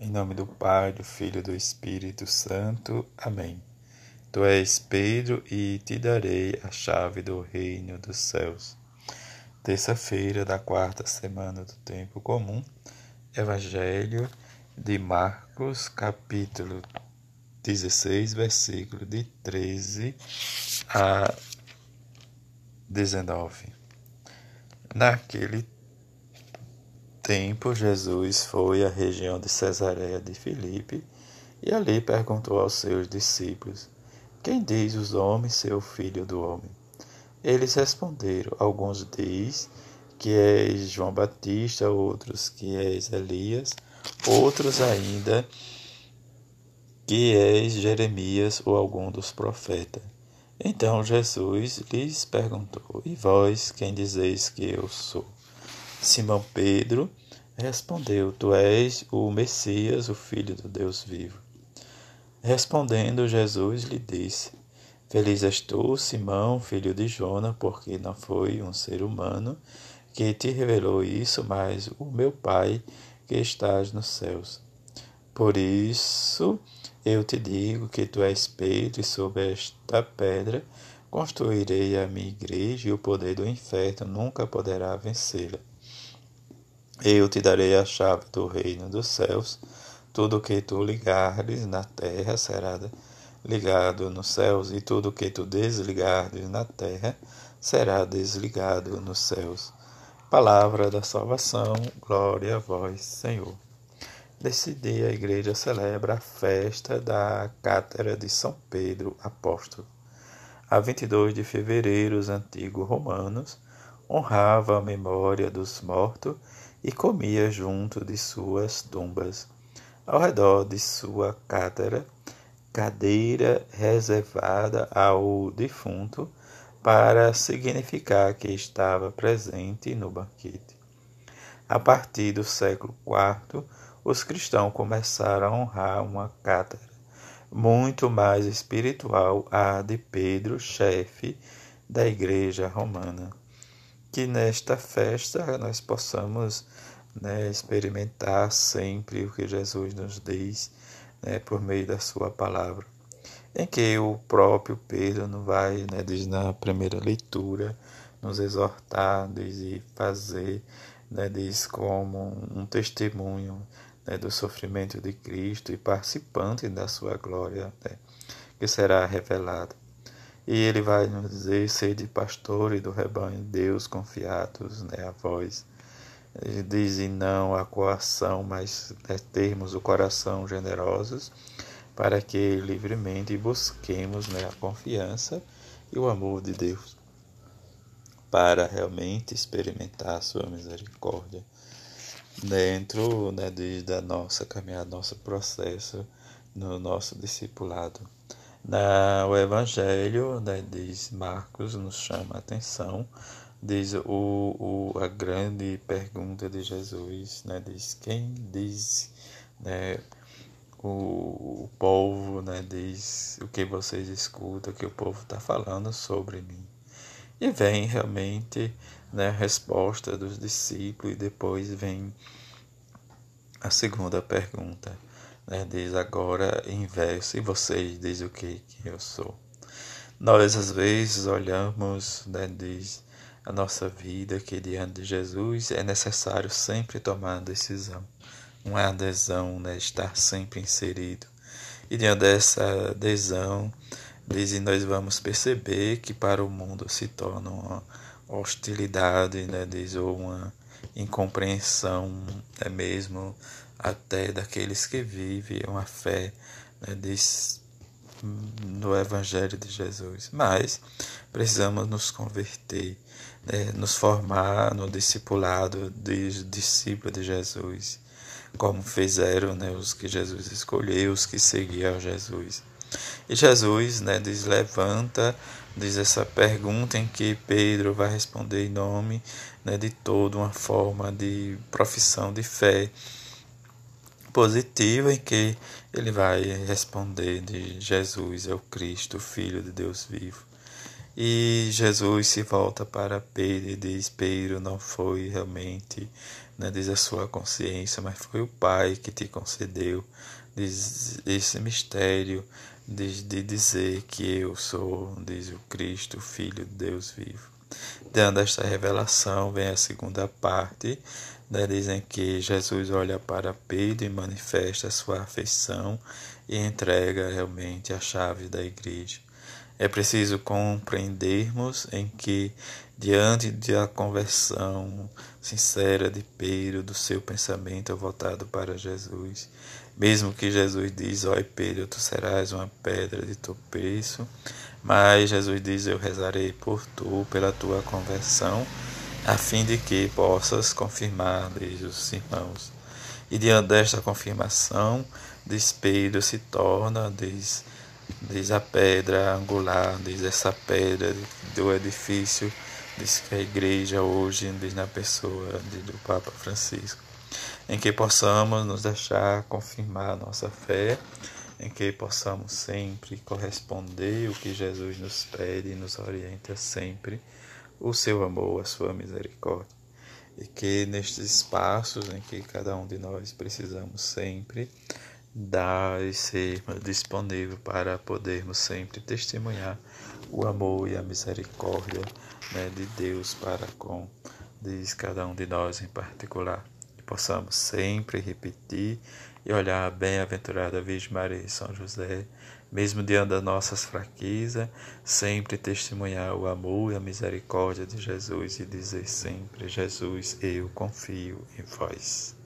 Em nome do Pai, do Filho e do Espírito Santo. Amém. Tu és Pedro e te darei a chave do reino dos céus. Terça-feira da quarta semana do tempo comum. Evangelho de Marcos, capítulo 16, versículo de 13 a 19. Naquele tempo, Jesus foi à região de Cesareia de Filipe e ali perguntou aos seus discípulos: Quem diz os homens ser o filho do homem? Eles responderam: Alguns diz que és João Batista, outros que és Elias, outros ainda que és Jeremias ou algum dos profetas. Então Jesus lhes perguntou: E vós, quem dizeis que eu sou? Simão Pedro respondeu: Tu és o Messias, o Filho do Deus vivo. Respondendo, Jesus lhe disse: Feliz és tu, Simão, filho de Jona, porque não foi um ser humano que te revelou isso, mas o meu Pai que estás nos céus. Por isso eu te digo que tu és Pedro, e sobre esta pedra construirei a minha igreja, e o poder do inferno nunca poderá vencê-la. Eu te darei a chave do reino dos céus. Tudo que tu ligares na terra será ligado nos céus, e tudo que tu desligares na terra será desligado nos céus. Palavra da salvação, glória a vós, Senhor. Nesse dia, a igreja celebra a festa da Cátedra de São Pedro Apóstolo. A 22 de fevereiro, os antigos romanos honravam a memória dos mortos e comia junto de suas tumbas. Ao redor de sua cátedra, cadeira reservada ao defunto para significar que estava presente no banquete. A partir do século IV, os cristãos começaram a honrar uma cátedra muito mais espiritual, a de Pedro, chefe da Igreja Romana. Que nesta festa nós possamos né, experimentar sempre o que Jesus nos diz né, por meio da Sua palavra. Em que o próprio Pedro não vai, né, diz na primeira leitura, nos exortar, diz fazer, né, diz como um testemunho né, do sofrimento de Cristo e participante da sua glória né, que será revelada. E ele vai nos dizer: sede pastores do rebanho de Deus confiados né, a vós. Ele diz não à coação, mas né, termos o coração generosos, para que livremente busquemos né, a confiança e o amor de Deus, para realmente experimentar a sua misericórdia dentro né, de, da nossa caminhada, nosso processo, no nosso discipulado. Na, o Evangelho, né, diz Marcos, nos chama a atenção, diz o, o, a grande pergunta de Jesus, né, diz quem diz, né, o, o povo, né, diz o que vocês escutam, o que o povo está falando sobre mim. E vem realmente né, a resposta dos discípulos, e depois vem a segunda pergunta. Né, diz agora em e vocês diz o que, que eu sou. Nós às vezes olhamos, né, a nossa vida que diante de Jesus é necessário sempre tomar decisão, uma adesão, né, estar sempre inserido. E diante dessa adesão, diz, e nós vamos perceber que para o mundo se torna uma hostilidade, né, diz, ou uma incompreensão, é mesmo até daqueles que vivem uma fé, né, no Evangelho de Jesus. Mas precisamos nos converter, né, nos formar no discipulado de discípulos de Jesus, como fizeram né, os que Jesus escolheu, os que seguiam Jesus. E Jesus né, diz: levanta, diz essa pergunta em que Pedro vai responder em nome né, de toda uma forma de profissão de fé positiva em que ele vai responder de Jesus é o Cristo, Filho de Deus vivo. E Jesus se volta para Pedro e diz: Pedro, não foi realmente, né, diz a sua consciência, mas foi o Pai que te concedeu diz, esse mistério de, de dizer que eu sou, diz o Cristo, Filho de Deus vivo. Dando esta revelação, vem a segunda parte, né, dizem que Jesus olha para Pedro e manifesta sua afeição e entrega realmente a chave da igreja. É preciso compreendermos em que, diante da conversão sincera de Pedro, do seu pensamento voltado para Jesus, mesmo que Jesus diz, ó Pedro, tu serás uma pedra de tropeço, mas Jesus diz, eu rezarei por tu, pela tua conversão, a fim de que possas confirmar, diz os irmãos. E diante desta confirmação, diz Pedro se torna, diz diz a pedra angular, diz essa pedra do edifício, diz que a igreja hoje, diz na pessoa do Papa Francisco, em que possamos nos deixar confirmar nossa fé, em que possamos sempre corresponder o que Jesus nos pede e nos orienta sempre, o seu amor, a sua misericórdia. E que nestes espaços em que cada um de nós precisamos sempre ser disponível para podermos sempre testemunhar o amor e a misericórdia né, de Deus para com diz cada um de nós em particular. Que possamos sempre repetir e olhar a bem-aventurada Virgem Maria e São José, mesmo diante das nossas fraquezas, sempre testemunhar o amor e a misericórdia de Jesus e dizer sempre: Jesus, eu confio em vós.